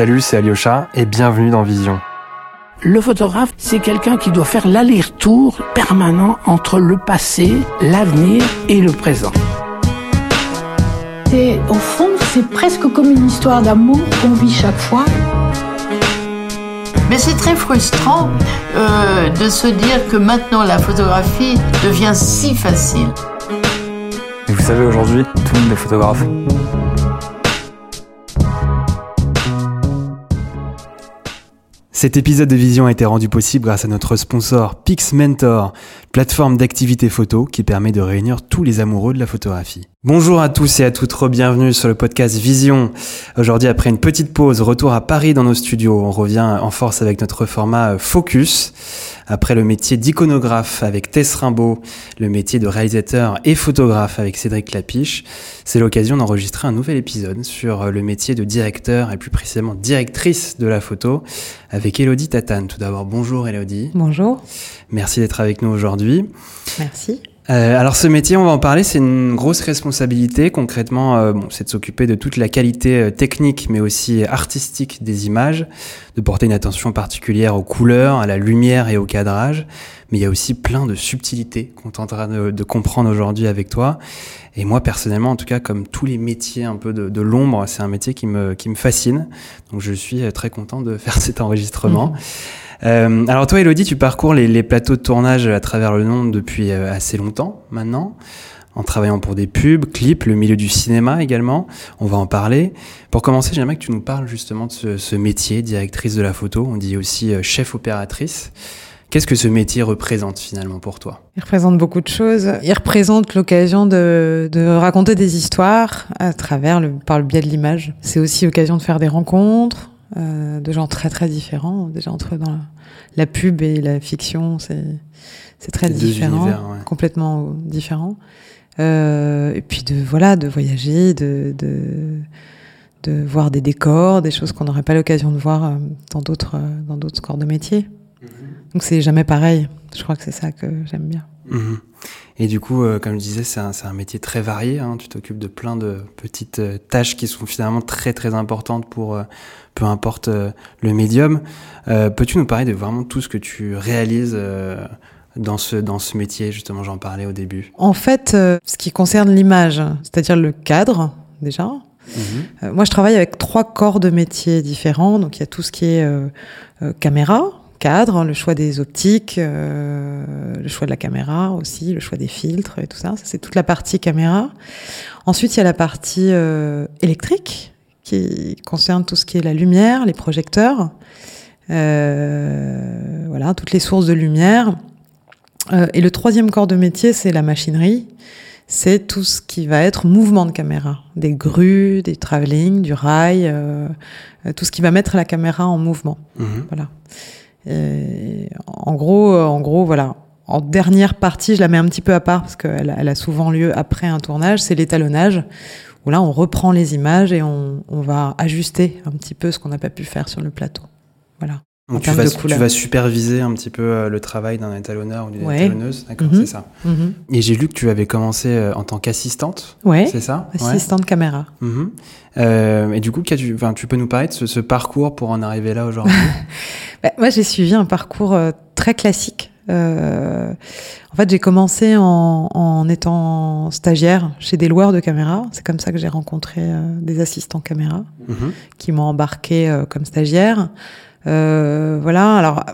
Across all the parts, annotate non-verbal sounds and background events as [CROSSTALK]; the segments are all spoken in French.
Salut, c'est Alyosha et bienvenue dans Vision. Le photographe, c'est quelqu'un qui doit faire l'aller-retour permanent entre le passé, l'avenir et le présent. Et au fond, c'est presque comme une histoire d'amour qu'on vit chaque fois. Mais c'est très frustrant euh, de se dire que maintenant la photographie devient si facile. Et vous savez, aujourd'hui, tout le monde est photographe. Cet épisode de Vision a été rendu possible grâce à notre sponsor PixMentor, plateforme d'activité photo qui permet de réunir tous les amoureux de la photographie. Bonjour à tous et à toutes, bienvenue sur le podcast Vision. Aujourd'hui, après une petite pause, retour à Paris dans nos studios. On revient en force avec notre format Focus. Après le métier d'iconographe avec Tess Rimbaud, le métier de réalisateur et photographe avec Cédric Lapiche, c'est l'occasion d'enregistrer un nouvel épisode sur le métier de directeur et plus précisément directrice de la photo avec Elodie Tatane. Tout d'abord, bonjour Elodie. Bonjour. Merci d'être avec nous aujourd'hui. Merci. Euh, alors ce métier, on va en parler, c'est une grosse responsabilité. Concrètement, euh, bon, c'est de s'occuper de toute la qualité euh, technique, mais aussi artistique des images, de porter une attention particulière aux couleurs, à la lumière et au cadrage. Mais il y a aussi plein de subtilités qu'on tentera de, de comprendre aujourd'hui avec toi. Et moi, personnellement, en tout cas, comme tous les métiers un peu de, de l'ombre, c'est un métier qui me, qui me fascine. Donc je suis très content de [LAUGHS] faire cet enregistrement. Mmh. Euh, alors toi, Elodie, tu parcours les, plateaux de tournage à travers le monde depuis euh, assez longtemps maintenant, en travaillant pour des pubs, clips, le milieu du cinéma également. On va en parler. Pour commencer, j'aimerais que tu nous parles justement de ce, ce, métier, directrice de la photo. On dit aussi euh, chef opératrice. Qu'est-ce que ce métier représente finalement pour toi? Il représente beaucoup de choses. Il représente l'occasion de, de, raconter des histoires à travers le, par le biais de l'image. C'est aussi l'occasion de faire des rencontres, euh, de gens très très différents. Déjà entre dans la, la pub et la fiction, c'est c'est très différent, ouais. complètement différent. Euh, et puis de voilà, de voyager, de, de de voir des décors, des choses qu'on n'aurait pas l'occasion de voir dans d'autres dans d'autres corps de métier. Donc c'est jamais pareil. Je crois que c'est ça que j'aime bien. Mmh. Et du coup, euh, comme je disais, c'est un, un, métier très varié. Hein. Tu t'occupes de plein de petites euh, tâches qui sont finalement très très importantes pour euh, peu importe le médium. Peux-tu nous parler de vraiment tout ce que tu réalises dans ce, dans ce métier? Justement, j'en parlais au début. En fait, ce qui concerne l'image, c'est-à-dire le cadre déjà, Mmh. moi, je travaille avec trois corps de métier différents. Donc, il y a tout ce qui est euh, euh, caméra, cadre, le choix des optiques, euh, le choix de la caméra aussi, le choix des filtres et tout ça. ça c'est toute la partie caméra. Ensuite, il y a la partie euh, électrique qui concerne tout ce qui est la lumière, les projecteurs, euh, voilà, toutes les sources de lumière. Euh, et le troisième corps de métier, c'est la machinerie. C'est tout ce qui va être mouvement de caméra, des grues, des travelling, du rail, tout ce qui va mettre la caméra en mouvement. Mmh. Voilà. Et en gros, en gros, voilà. En dernière partie, je la mets un petit peu à part parce qu'elle elle a souvent lieu après un tournage, c'est l'étalonnage, où là, on reprend les images et on, on va ajuster un petit peu ce qu'on n'a pas pu faire sur le plateau. Voilà. Donc tu vas, tu vas, superviser un petit peu euh, le travail d'un étalonneur ou d'une ouais. étalonneuse, d'accord, mm -hmm. c'est ça. Mm -hmm. Et j'ai lu que tu avais commencé euh, en tant qu'assistante, ouais, c'est ça? Assistante ouais. caméra. Mm -hmm. euh, et du coup, tu, enfin, tu peux nous parler de ce, ce parcours pour en arriver là aujourd'hui? [LAUGHS] Bah, Moi, j'ai suivi un parcours très classique. Euh, en fait, j'ai commencé en, en, étant stagiaire chez des loueurs de caméras. C'est comme ça que j'ai rencontré des assistants caméra qui m'ont embarqué comme stagiaire. Euh, voilà. Alors,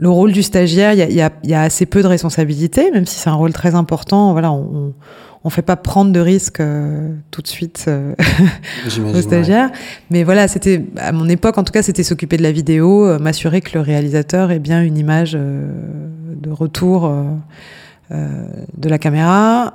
le rôle du stagiaire, il y a, y, a, y a, assez peu de responsabilités, même si c'est un rôle très important. Voilà, on, on fait pas prendre de risques euh, tout de suite euh, [LAUGHS] aux stagiaires. Ouais. Mais voilà, c'était à mon époque, en tout cas, c'était s'occuper de la vidéo, euh, m'assurer que le réalisateur ait bien une image euh, de retour de la caméra.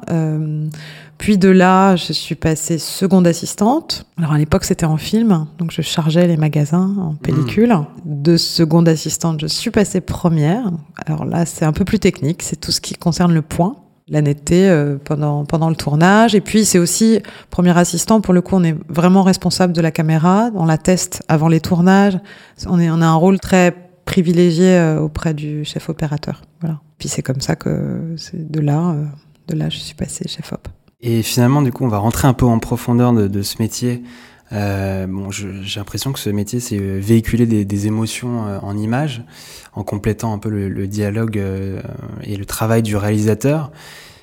Puis de là, je suis passée seconde assistante. Alors à l'époque, c'était en film, donc je chargeais les magasins en pellicule. Mmh. De seconde assistante, je suis passée première. Alors là, c'est un peu plus technique, c'est tout ce qui concerne le point la netteté euh, pendant pendant le tournage et puis c'est aussi premier assistant pour le coup on est vraiment responsable de la caméra on la teste avant les tournages on est on a un rôle très privilégié euh, auprès du chef opérateur voilà puis c'est comme ça que c'est de là euh, de là je suis passée chef op et finalement, du coup, on va rentrer un peu en profondeur de, ce métier Euh, bon, j'ai l'impression que ce métier, c'est véhiculer des, émotions en images, en complétant un peu le, dialogue et le travail du réalisateur.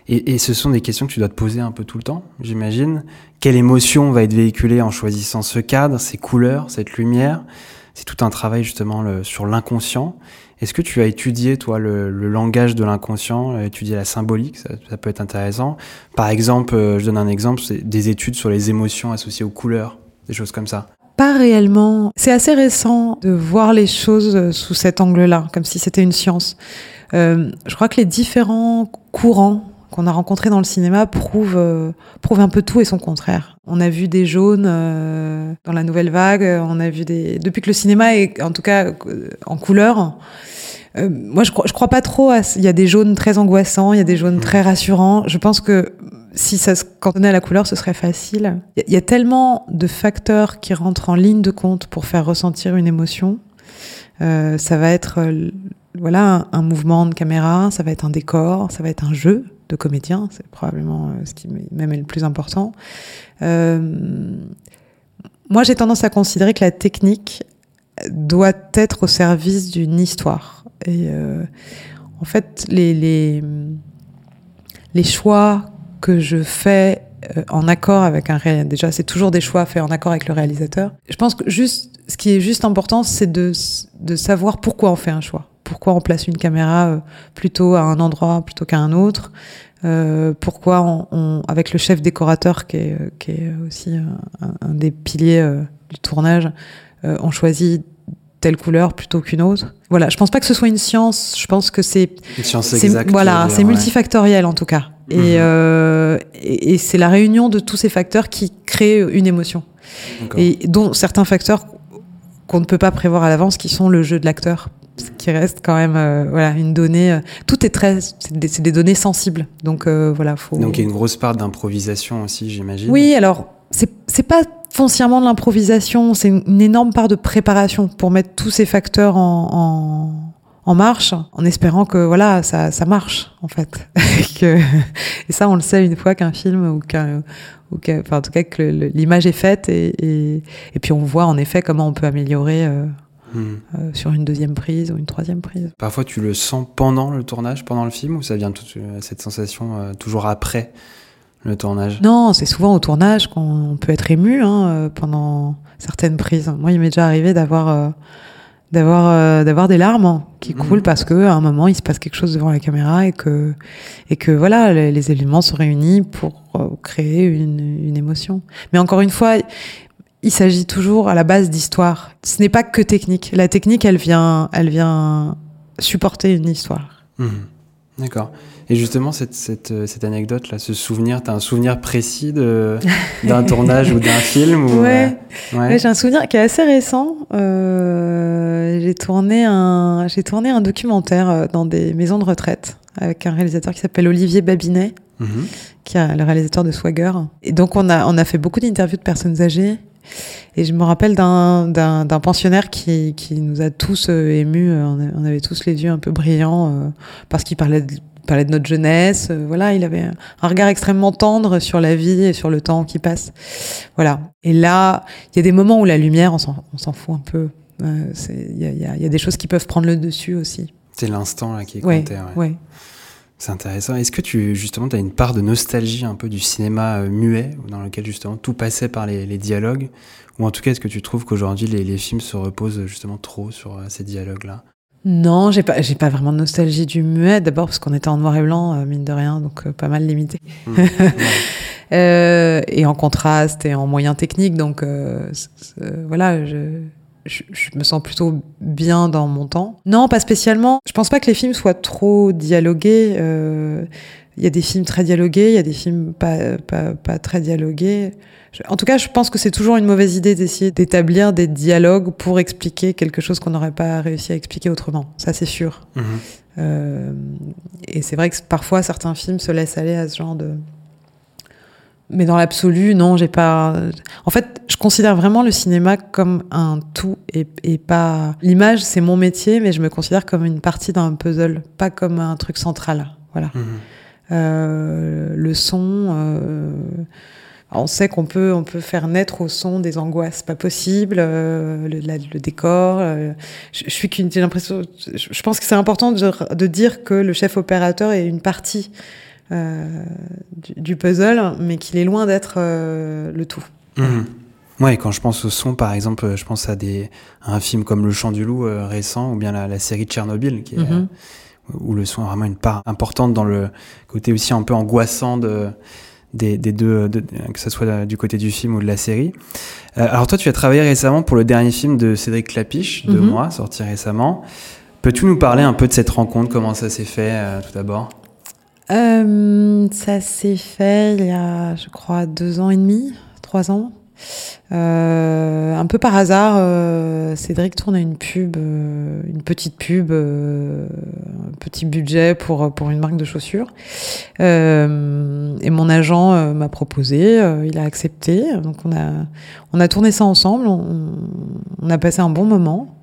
Et, ce sont des questions que tu dois te poser un peu tout le temps, j'imagine. Quelle émotion va être véhiculée en choisissant ce cadre, ces couleurs, cette lumière? C'est tout un travail justement sur l'inconscient. Est-ce que tu as étudié, toi, le, langage de l'inconscient, euh, étudié la symbolique ça, peut être intéressant. Par exemple, euh, je donne un exemple, c'est des études sur les émotions associées aux couleurs, des choses comme ça. Pas réellement. C'est assez récent de voir les choses euh, sous cet angle-là, comme si c'était une science. Je crois que les différents courants qu'on a rencontrés dans le cinéma prouvent, euh, prouvent un peu tout et son contraire. On a vu des jaunes euh, dans la nouvelle vague, on a vu des... Depuis que le cinéma est, en tout cas, en couleur, euh, moi, je crois, je crois pas trop. À... Il y a des jaunes très angoissants, il y a des jaunes Mmh. très rassurants. Je pense que si ça se cantonnait à la couleur, ce serait facile. Il y a- il y a tellement de facteurs qui rentrent en ligne de compte pour faire ressentir une émotion. Euh, ça va être voilà un, un mouvement de caméra, ça va être un décor, ça va être un jeu de comédien. C'est probablement euh, ce qui même est le plus important. Euh, moi, j'ai tendance à considérer que la technique doit être au service d'une histoire. Et euh, en fait, les, les, les choix que je fais en accord avec un réalisateur, déjà, c'est toujours des choix faits en accord avec le réalisateur. Je pense que juste, ce qui est juste important, c'est de, de savoir pourquoi on fait un choix. Pourquoi on place une caméra euh, plutôt à un endroit plutôt qu'à un autre. Euh, pourquoi on, on- avec le chef décorateur qui est, euh, qui est aussi un, un des piliers euh, du tournage, euh, on choisit telle couleur plutôt qu'une autre. Voilà, je pense pas que ce soit une science. Je pense que c'est. Voilà, c'est ouais. multifactoriel en tout cas. Mhm. Et, et, et c'est la réunion de tous ces facteurs qui crée une émotion. Et dont certains facteurs qu'on ne peut pas prévoir à l'avance, qui sont le jeu de l'acteur, ce qui reste quand même euh, voilà une donnée. euh, tout est très, c'est des, données sensibles. Donc euh, voilà, faut. Donc il y a une grosse part d'improvisation aussi, j'imagine. Oui, alors c'est c'est pas foncièrement de l'improvisation, c'est une, une énorme part de préparation pour mettre tous ces facteurs en, en, en marche, en espérant que voilà ça, ça marche en fait. [LAUGHS] Et que- et ça, on le sait une fois qu'un film ou qu'un ou enfin, en tout cas que l'image est faite et, et, et puis on voit en effet comment on peut améliorer Hmm. euh, sur une deuxième prise ou une troisième prise. Parfois tu le sens pendant le tournage, pendant le film, ou ça vient tout, euh, cette sensation euh, toujours après le tournage? Non, c'est souvent au tournage qu'on peut être ému hein, pendant certaines prises. Moi, il m'est déjà arrivé d'avoir euh, d'avoir d'avoir des larmes qui Mhm. coulent parce que à un moment il se passe quelque chose devant la caméra et que et que voilà les, les éléments sont réunis pour créer une, une émotion. Mais encore une fois, il s'agit toujours à la base d'histoire. Ce n'est pas que technique. La technique, elle vient elle vient supporter une histoire. Mhm. D'accord. Et justement, cette, cette, euh, cette anecdote-là, ce souvenir, t'as un souvenir précis [LAUGHS] d'un tournage ou d'un film ou, Ouais. euh, ouais. Ouais, j'ai un souvenir qui est assez récent. Euh, j'ai tourné un, tourné un documentaire dans des maisons de retraite avec un réalisateur qui s'appelle Olivier Babinet, Mhm. qui est le réalisateur de Swagger. Et donc on a, on a fait beaucoup d'interviews de personnes âgées. Et je me rappelle d'un, pensionnaire qui, qui nous a tous euh, émus. Euh, On, avait tous les yeux un peu brillants euh, parce qu'il parlait de, parlait de notre jeunesse. Euh, voilà, il avait un regard extrêmement tendre sur la vie et sur le temps qui passe. Voilà. Et là, il y a des moments où la lumière, on s'en, fout un peu. Euh, Il y, a, il y a- il y a des choses qui peuvent prendre le dessus aussi. C'est l'instant qui est Ouais, compté. ouais. ouais. C'est intéressant. Est-ce que tu justement tu as une part de nostalgie un peu du cinéma euh, muet dans lequel justement tout passait par les, les dialogues? Ou en tout cas est-ce que tu trouves qu'aujourd'hui les, les films se reposent justement trop sur euh, ces dialogues là Non, j'ai pas, j'ai pas vraiment de nostalgie du muet. D'abord parce qu'on était en noir et blanc, euh, mine de rien, donc euh, pas mal limité. [LAUGHS] Euh, et en contraste et en moyens techniques, donc voilà, je, je, je me sens plutôt bien dans mon temps. Non, pas spécialement. Je pense pas que les films soient trop dialogués. euh, Il y a des films très dialogués, il y a des films pas, pas, pas très dialogués. Je- en tout cas, je pense que c'est toujours une mauvaise idée d'essayer d'établir des dialogues pour expliquer quelque chose qu'on n'aurait pas réussi à expliquer autrement. Ça, c'est sûr. Mhm. Euh, et c'est vrai que parfois certains films se laissent aller à ce genre de. Mais dans l'absolu, non, j'ai pas. En fait, je considère vraiment le cinéma comme un tout et, et pas. L'image, c'est mon métier, mais je me considère comme une partie d'un puzzle, pas comme un truc central. Voilà. Mhm. Euh, le son, euh, on sait qu'on peut, on peut faire naître au son des angoisses pas possibles, euh, le, la- le décor. euh, je, je suis qu'une, j'ai l'impression, je, je pense que c'est important de, de dire que le chef opérateur est une partie du, du puzzle, mais qu'il est loin d'être euh, le tout. Mhm. Ouais, quand je pense au son, par exemple, euh, je pense à, des, à un film comme Le Chant du Loup euh, récent, ou bien la, la série Tchernobyl, qui est, Mhm. euh, où le son a vraiment une part importante dans le côté aussi un peu angoissant de, des, des deux, de- que ce soit du côté du film ou de la série. Euh, alors toi, tu as travaillé récemment pour le dernier film de Cédric Clapiche, Deux Mhm. mois, sorti récemment. Peux-tu nous parler un peu de cette rencontre, comment ça s'est fait euh, tout d'abord? Euh, ça s'est fait il y a, je crois, deux ans et demi, trois ans. Euh, un peu par hasard, euh, Cédric tournait une pub, euh, une petite pub, euh, un petit budget pour pour une marque de chaussures. Euh, et mon agent m'a proposé, il a accepté. Donc on a on a tourné ça ensemble. On a passé un bon moment.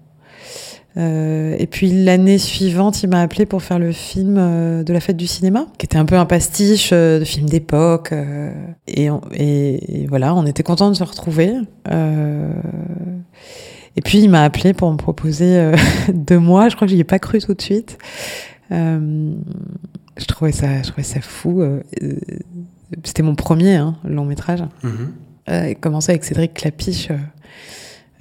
Euh, et puis l'année suivante, il m'a appelé pour faire le film euh, de la fête du cinéma, qui était un peu un pastiche euh, de film d'époque. et, on- et, et voilà, on était contents de se retrouver. Et puis il m'a appelé pour me proposer [LAUGHS] deux mois. Je crois que j'y ai pas cru tout de suite. Je trouvais ça, je trouvais ça fou. C'était mon premier hein, long métrage. Commencé avec Cédric Clapiche.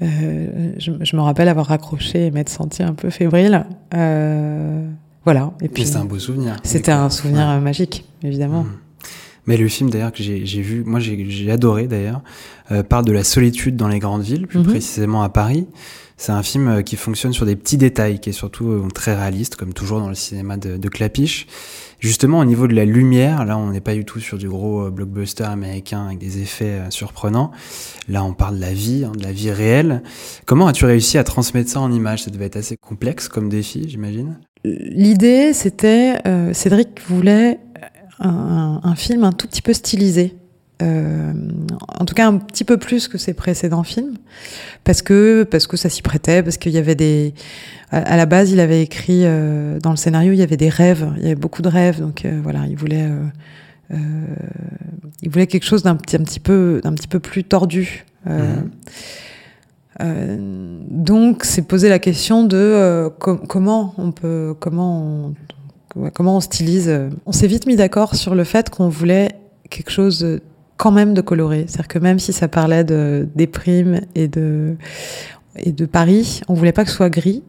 Euh, je, je me rappelle avoir raccroché et m'être senti un peu fébrile. Euh, voilà. Et puis c'était un beau souvenir. c'était un souvenir Ouais. magique, évidemment. Mhm. Mais le film d'ailleurs que j'ai vu, moi j'ai j'ai adoré d'ailleurs, euh, parle de la solitude dans les grandes villes, plus Mhm. précisément à Paris. C'est un film euh, qui fonctionne sur des petits détails, qui est surtout euh, très réaliste, comme toujours dans le cinéma de, Clapiche. Justement, au niveau de la lumière, là on n'est pas du tout sur du gros euh, blockbuster américain avec des effets surprenants. Là on parle de la vie, hein, de la vie réelle. Comment as-tu réussi à transmettre ça en images? Ça devait être assez complexe comme défi, j'imagine. L'idée, c'était, Cédric voulait un film un tout petit peu stylisé. Euh, en tout cas, un petit peu plus que ses précédents films, parce que parce que ça s'y prêtait, parce qu'il y avait des. À, à la base, il avait écrit euh, dans le scénario, il y avait des rêves, il y avait beaucoup de rêves, donc euh, voilà, il voulait. il voulait quelque chose d'un petit, un petit peu, d'un petit peu plus tordu. Mhm. donc, c'est poser la question de co- comment on peut, comment on, comment on stylise. On s'est vite mis d'accord sur le fait qu'on voulait quelque chose de- quand même de coloré. C'est-à-dire que même si ça parlait de des primes et de et de Paris, on voulait pas que ce soit gris.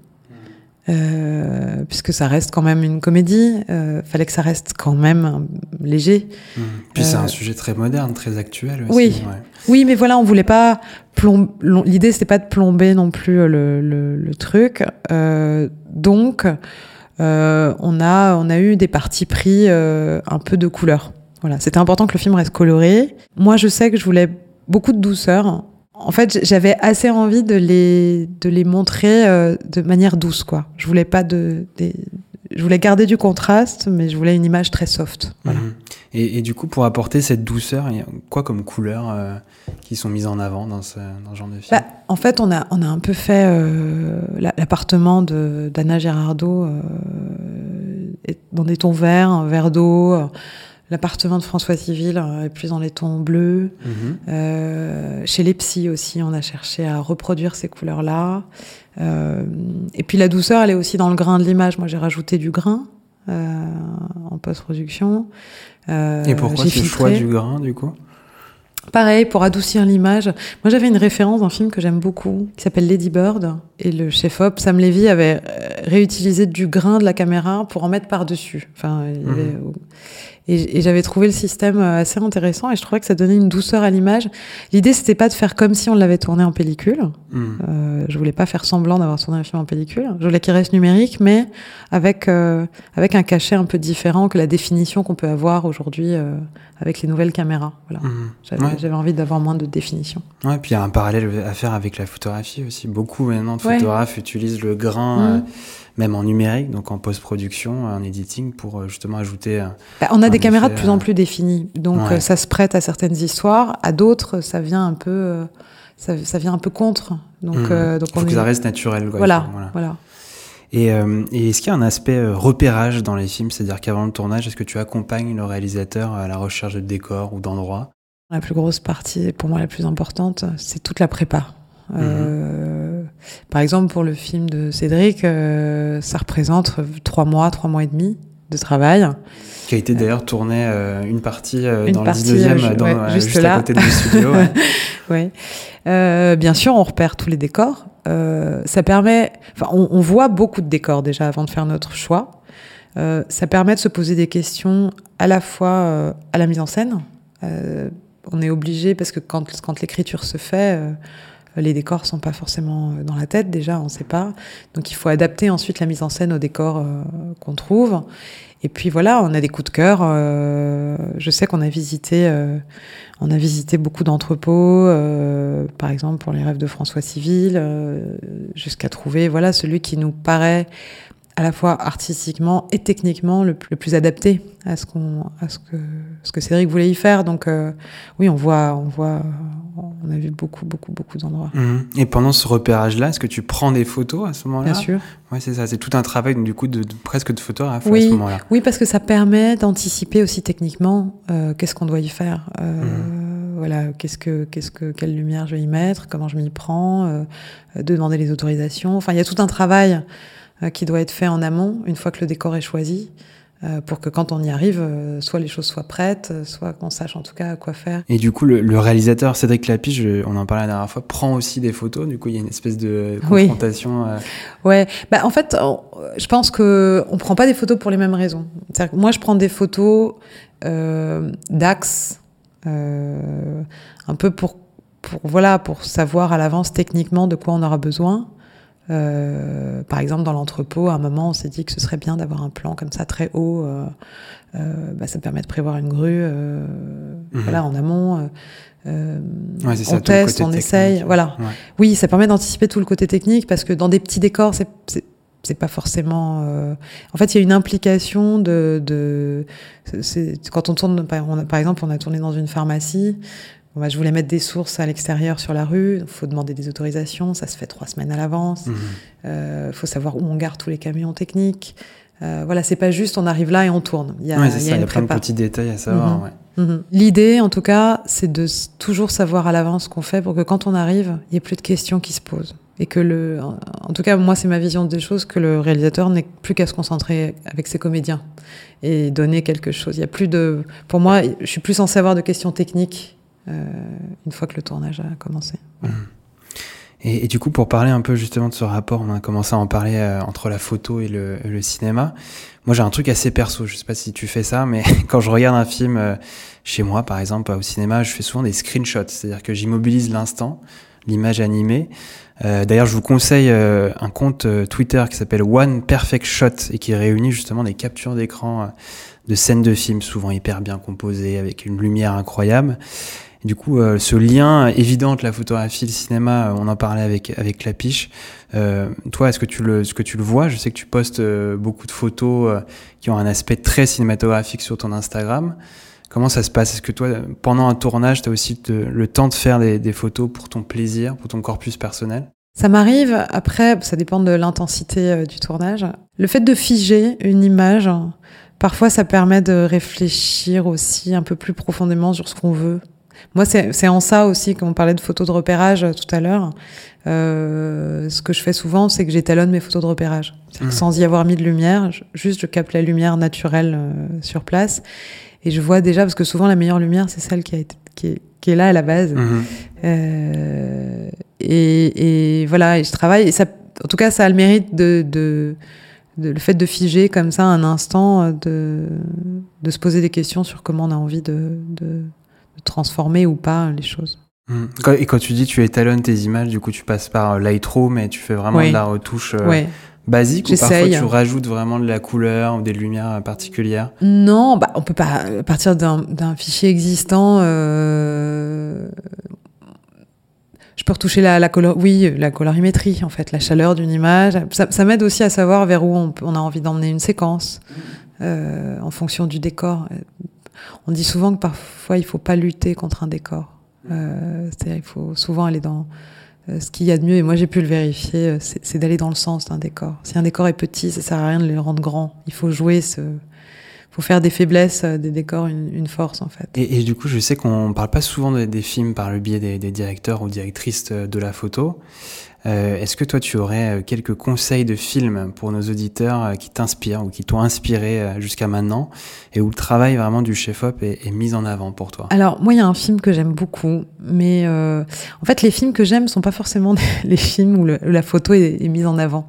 Euh, puisque ça reste quand même une comédie, euh, fallait que ça reste quand même euh, léger. Mhm. Puis c'est Euh, un sujet très moderne, très actuel aussi. Oui. ouais. Oui, mais voilà, on voulait pas plomb... L'idée, c'était pas de plomber non plus euh, le, le, le truc. Euh, donc, euh, on a on a eu des partis pris euh, un peu de couleur. Voilà, c'était important que le film reste coloré. Moi, je sais que je voulais beaucoup de douceur. En fait, j'avais assez envie de les de les montrer euh, de manière douce, quoi. Je voulais pas de des... je voulais garder du contraste, mais je voulais une image très soft. Voilà. Mhm. Et, et du coup, pour apporter cette douceur, il y a quoi comme couleurs euh, qui sont mises en avant dans ce, dans ce genre de film? Bah, en fait, on a, on a un peu fait euh, la- l'appartement de- d'Anna Girardot euh, dans des tons verts, un verre d'eau. L'appartement de François Civil euh, est plus dans les tons bleus. Mhm. Euh, chez les psys aussi, on a cherché à reproduire ces couleurs-là. Euh, et puis la douceur, elle est aussi dans le grain de l'image. Moi, j'ai rajouté du grain euh, en post-production. Et pourquoi ce choix filtré. du grain, du coup? Pareil, pour adoucir l'image. Moi, j'avais une référence d'un film que j'aime beaucoup, qui s'appelle Lady Bird. Et le chef-op, Sam Levy, avait réutilisé du grain de la caméra pour en mettre par-dessus. Enfin, il y avait- Et, et j'avais trouvé le système euh, assez intéressant et je trouvais que ça donnait une douceur à l'image. L'idée, c'était pas de faire comme si on l'avait tourné en pellicule. Mhm. Euh, je voulais pas faire semblant d'avoir tourné un film en pellicule. Je voulais qu'il reste numérique, mais avec euh, avec un cachet un peu différent que la définition qu'on peut avoir aujourd'hui euh, avec les nouvelles caméras. Voilà. Mhm. J'avais Ouais. j'avais envie d'avoir moins de définition. Ouais, puis il y a un parallèle à faire avec la photographie aussi. Beaucoup maintenant de Ouais. photographes utilisent le grain, Mhm. Même en numérique, donc en post-production, en editing, pour euh, justement ajouter. euh, Bah, on a des caméras de plus en euh, plus définies, donc ouais. ça se prête à certaines histoires. À d'autres, ça vient un peu, ça, ça vient un peu contre. Donc, euh, donc faut on que est- ça reste naturel. quoi. voilà, Il faut- voilà. voilà. Et, euh, et est-ce qu'il y a un aspect repérage dans les films? C'est-à-dire qu'avant le tournage, est-ce que tu accompagnes le réalisateur à la recherche de décors ou d'endroits? La plus grosse partie, pour moi la plus importante, c'est toute la prépa. Euh, par exemple, pour le film de Cédric, euh, ça représente trois mois, trois mois et demi de travail. Qui a été d'ailleurs tourné euh, une partie euh, Une dans partie, le 19e, euh, dans, ouais, euh, juste juste, là. à côté le studio. ouais. [LAUGHS] Ouais. Euh, bien sûr, on repère tous les décors. Euh, ça permet, enfin, on, on voit beaucoup de décors déjà avant de faire notre choix. Euh, ça permet de se poser des questions à la fois euh, à la mise en scène. Euh, on est obligé parce que quand, quand l'écriture se fait, euh, les décors sont pas forcément euh, dans la tête déjà, on sait pas. Donc il faut adapter ensuite la mise en scène aux décors euh, qu'on trouve. Et puis voilà, on a des coups de cœur. euh, je sais qu'on a visité, on a visité beaucoup d'entrepôts, par exemple pour les rêves de François Civil, jusqu'à trouver voilà celui qui nous paraît à la fois artistiquement et techniquement le, plus- le plus adapté à ce qu'on, à ce que, ce que Cédric voulait y faire. Donc euh, oui, on voit, on voit, on a vu beaucoup, beaucoup, beaucoup d'endroits. Mhm. Et pendant ce repérage-là, est-ce que tu prends des photos à ce moment-là? Bien sûr. Ouais, c'est ça. C'est tout un travail, du coup, de, de- presque de photographe à Oui. ce moment-là. Oui, parce que ça permet d'anticiper aussi techniquement euh, qu'est-ce qu'on doit y faire. Euh, Voilà, qu'est-ce que, qu'est-ce que, quelle lumière je vais y mettre, comment je m'y prends, euh, de demander les autorisations. Enfin, il y a tout un travail qui doit être fait en amont une fois que le décor est choisi. euh, pour que quand on y arrive, euh, soit les choses soient prêtes, euh, soit qu'on sache en tout cas quoi faire. Et du coup, le, le réalisateur Cédric Lapiche, je- on en parlait la dernière fois, prend aussi des photos. Du coup, il y a une espèce de Oui. confrontation. euh, Ouais, bah en fait, on- je pense que on prend pas des photos pour les mêmes raisons. Que moi, je prends des photos euh, d'axes, euh, un peu pour, pour voilà, pour savoir à l'avance techniquement de quoi on aura besoin. Euh, par exemple, dans l'entrepôt, à un moment, on s'est dit que ce serait bien d'avoir un plan comme ça très haut. euh, euh, bah, ça permet de prévoir une grue, euh, Mhm. voilà, en amont. Ouais, ça, on teste, on technique. essaye, voilà. Ouais. Oui, ça permet d'anticiper tout le côté technique parce que dans des petits décors, c'est c'est- pas forcément. euh, En fait, il y a une implication de. de... Quand on tourne, par exemple, on a tourné dans une pharmacie. Bon, bah, je voulais mettre des sources à l'extérieur sur la rue. Il faut demander des autorisations. Ça se fait trois semaines à l'avance. Il Mhm. faut savoir où on garde tous les camions techniques. Euh, voilà, c'est pas juste on arrive là et on tourne. Il y a, Ouais, il y a y plein de petits détails à savoir. Ouais. Mhm. L'idée, en tout cas, c'est de toujours savoir à l'avance ce qu'on fait pour que quand on arrive, il n'y ait plus de questions qui se posent. Et que le, en en tout cas, moi, c'est ma vision des choses, que le réalisateur n'ait plus qu'à se concentrer avec ses comédiens et donner quelque chose. Il y a plus de, pour moi, je suis plus censée avoir de questions techniques euh, une fois que le tournage a commencé. Et, et du coup, pour parler un peu justement de ce rapport, on a commencé à en parler euh, entre la photo et le, cinéma. Moi, j'ai un truc assez perso. Je sais pas si tu fais ça, mais [LAUGHS] quand je regarde un film euh, chez moi, par exemple, au cinéma, je fais souvent des screenshots. C'est-à-dire que j'immobilise l'instant, l'image animée. Euh, D'ailleurs, je vous conseille euh, un compte euh, Twitter qui s'appelle One Perfect Shot et qui réunit justement des captures d'écran euh, de scènes de films, souvent hyper bien composées, avec une lumière incroyable. Du coup, euh, ce lien évident entre la photographie et le cinéma, euh, on en parlait avec avec Clapiche. Euh, toi, est-ce que tu le, que tu le vois? Je sais que tu postes beaucoup de photos qui ont un aspect très cinématographique sur ton Instagram. Comment ça se passe? Est-ce que toi, pendant un tournage, tu as aussi le temps de faire des, des photos pour ton plaisir, pour ton corpus personnel? Ça m'arrive, après, ça dépend de l'intensité du tournage. Le fait de figer une image, parfois ça permet de réfléchir aussi un peu plus profondément sur ce qu'on veut. Moi, c'est c'est en ça aussi qu'on parlait de photos de repérage euh, tout à l'heure. Euh, ce que je fais souvent, c'est que j'étalonne mes photos de repérage. Mhm. Sans y avoir mis de lumière, juste je capte la lumière naturelle euh, sur place. Et je vois déjà, parce que souvent la meilleure lumière, c'est celle qui, a été, qui, est, qui est là à la base. Mhm. Euh, et, et voilà, et je travaille. Et ça, en tout cas, ça a le mérite de, de, de- le fait de figer comme ça un instant, euh, de, de se poser des questions sur comment on a envie de, de transformer ou pas les choses. Quand- Et quand tu dis tu étalonnes tes images, du coup tu passes par euh, Lightroom et tu fais vraiment Oui. de la retouche euh, basique ou parfois tu rajoutes vraiment de la couleur ou des lumières euh, particulières? Non, bah, on peut pas à partir d'un fichier existant. Euh, je peux retoucher la, la color, oui, la colorimétrie en fait, la chaleur d'une image. Ça, ça m'aide aussi à savoir vers où on, a envie d'emmener une séquence euh, en fonction du décor. On dit souvent que parfois il faut pas lutter contre un décor. Euh, C'est-à-dire il faut souvent aller dans euh, ce qu'il y a de mieux. Et moi j'ai pu le vérifier, euh, c'est d'aller dans le sens d'un décor. Si un décor est petit, ça sert à rien de le rendre grand. Il faut jouer ce faut faire des faiblesses des décors une, une force en fait. Et, et, du coup, je sais qu'on parle pas souvent des, des films par le biais des, des, directeurs ou directrices de la photo. Euh, Est-ce que toi, tu aurais euh, quelques conseils de films pour nos auditeurs euh, qui t'inspirent ou qui t'ont inspiré jusqu'à maintenant et où le travail vraiment du chef-op est, est, mis en avant pour toi? Alors, moi, il y a un film que j'aime beaucoup, mais en fait, les films que j'aime sont pas forcément [LAUGHS] les films où, le, où la photo est, est, mise en avant.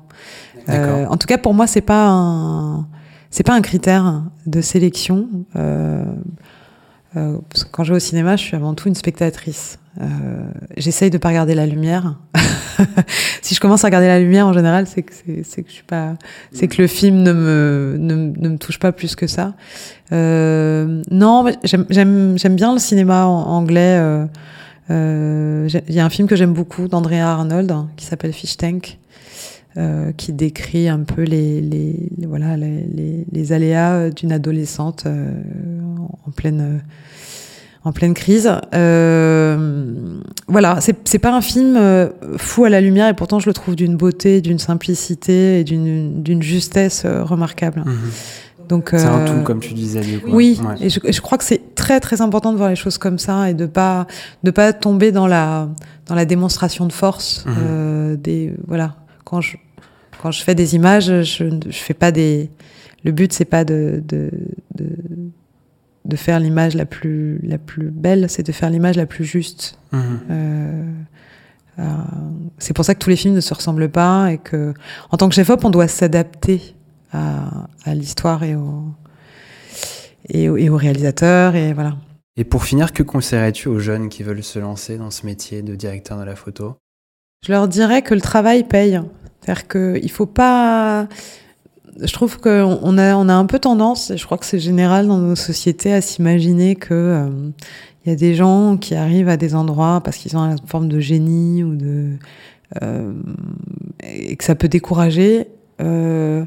En tout cas, pour moi, c'est pas un c'est pas un critère de sélection. Euh, euh, quand je vais au cinéma, je suis avant tout une spectatrice. Euh, J'essaye de pas regarder la lumière. [LAUGHS] si je commence à regarder la lumière, en général, c'est que c'est que je suis pas, c'est que le film ne me ne, me touche pas plus que ça. Euh, non, j'aime j'aime bien le cinéma anglais. Euh, euh, il y a un film que j'aime beaucoup d'Andrea Arnold hein, qui s'appelle Fish Tank. Qui décrit un peu les, les, voilà les, les, les aléas d'une adolescente en pleine en pleine crise. Euh, voilà, c'est pas un film euh, fou à la lumière et pourtant je le trouve d'une beauté, d'une simplicité et d'une justesse euh, remarquable. Mmh. Donc c'est un tout comme tu disais. Oui, ouais. et je, je, crois que c'est très très important de voir les choses comme ça et de pas de pas tomber dans la dans la démonstration de force mmh. des voilà quand je quand je fais des images, je, je fais pas des. Le but c'est pas de, de, de, de faire l'image la plus la plus belle, c'est de faire l'image la plus juste. Mmh. Euh, euh, c'est pour ça que tous les films ne se ressemblent pas et que, en tant que chef-op, on doit s'adapter à, à l'histoire et au, et au et au réalisateur et voilà. Et pour finir, que conseillerais-tu aux jeunes qui veulent se lancer dans ce métier de directeur de la photo? Je leur dirais que le travail paye. C'est-à-dire qu'il faut pas. Je trouve qu'on a, on a un peu tendance, et je crois que c'est général dans nos sociétés, à s'imaginer que euh, il y a des gens qui arrivent à des endroits parce qu'ils ont une forme de génie ou de euh, et que ça peut décourager. Euh,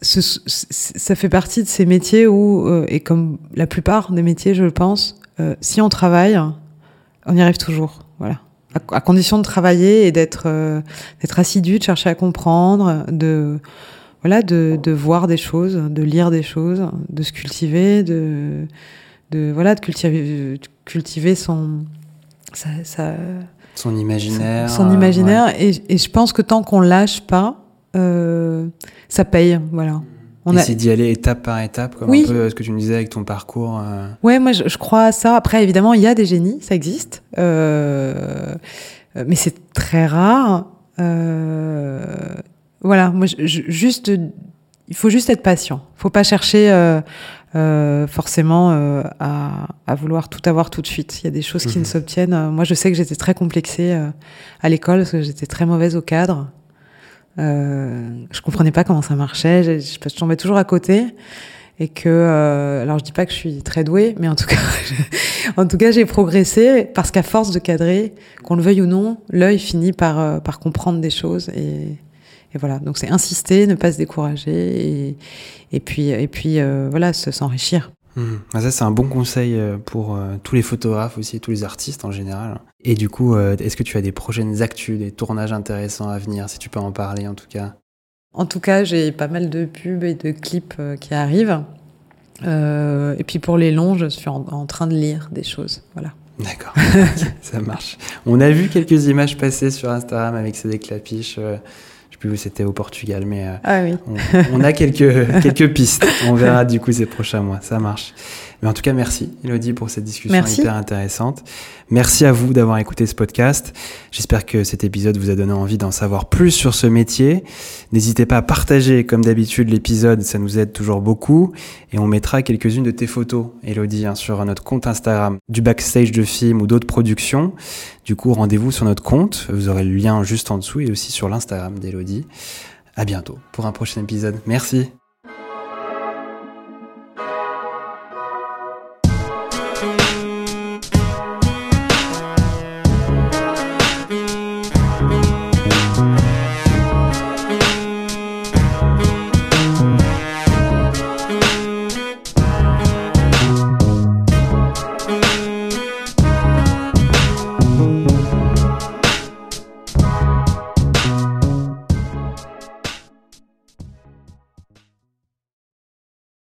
ça fait partie de ces métiers où, euh, et comme la plupart des métiers, je pense, euh, si on travaille, on y arrive toujours. Voilà à, condition de travailler et d'être euh, assidu, de chercher à comprendre, de voilà, de, de voir des choses, de lire des choses, de se cultiver, de de voilà, de cultiver, de cultiver son son imaginaire, son, son imaginaire. Ouais. Et, et, je pense que tant qu'on lâche pas, euh, ça paye, voilà. On a... d'y aller étape par étape, comme oui. un peu ce que tu me disais avec ton parcours. Euh... Ouais, moi je, je, crois à ça. Après, évidemment, il y a des génies, ça existe, euh, mais c'est très rare. Euh, voilà, moi je, juste, il faut juste être patient. Il faut pas chercher euh, euh, forcément à, à, vouloir tout avoir tout de suite. Il y a des choses qui ne s'obtiennent. Moi, je sais que j'étais très complexée à l'école parce que j'étais très mauvaise au cadre. Euh, je comprenais pas comment ça marchait. Je, je, je tombais toujours à côté et que euh, alors je dis pas que je suis très douée, mais en tout cas, [LAUGHS] en tout cas, j'ai progressé parce qu'à force de cadrer, qu'on le veuille ou non, l'œil finit par euh, par comprendre des choses et, et voilà. Donc c'est insister, ne pas se décourager et, et puis et puis euh, voilà, s'enrichir. Mmh. Ça, c'est un bon conseil euh, pour euh, tous les photographes aussi, tous les artistes en général. Et du coup, euh, est-ce que tu as des prochaines actus, des tournages intéressants à venir, si tu peux en parler en tout cas? En tout cas, j'ai pas mal de pubs et de clips qui arrivent. Et puis pour les longs, je suis en, en train de lire des choses. Voilà. D'accord, [LAUGHS] ça marche. On a vu quelques images passer sur Instagram avec ces déclapiches. C'était au Portugal, mais euh, ah oui. on, on, a quelques, [LAUGHS] quelques pistes. On verra du coup ces prochains mois. Ça marche. Mais en tout cas, merci Elodie pour cette discussion merci. hyper intéressante. Merci à vous d'avoir écouté ce podcast. J'espère que cet épisode vous a donné envie d'en savoir plus sur ce métier. N'hésitez pas à partager comme d'habitude l'épisode, ça nous aide toujours beaucoup. Et on mettra quelques-unes de tes photos, Elodie, hein, sur notre compte Instagram, du backstage de films ou d'autres productions. Du coup, rendez-vous sur notre compte. Vous aurez le lien juste en dessous et aussi sur l'Instagram d'Elodie. À bientôt pour un prochain épisode. Merci.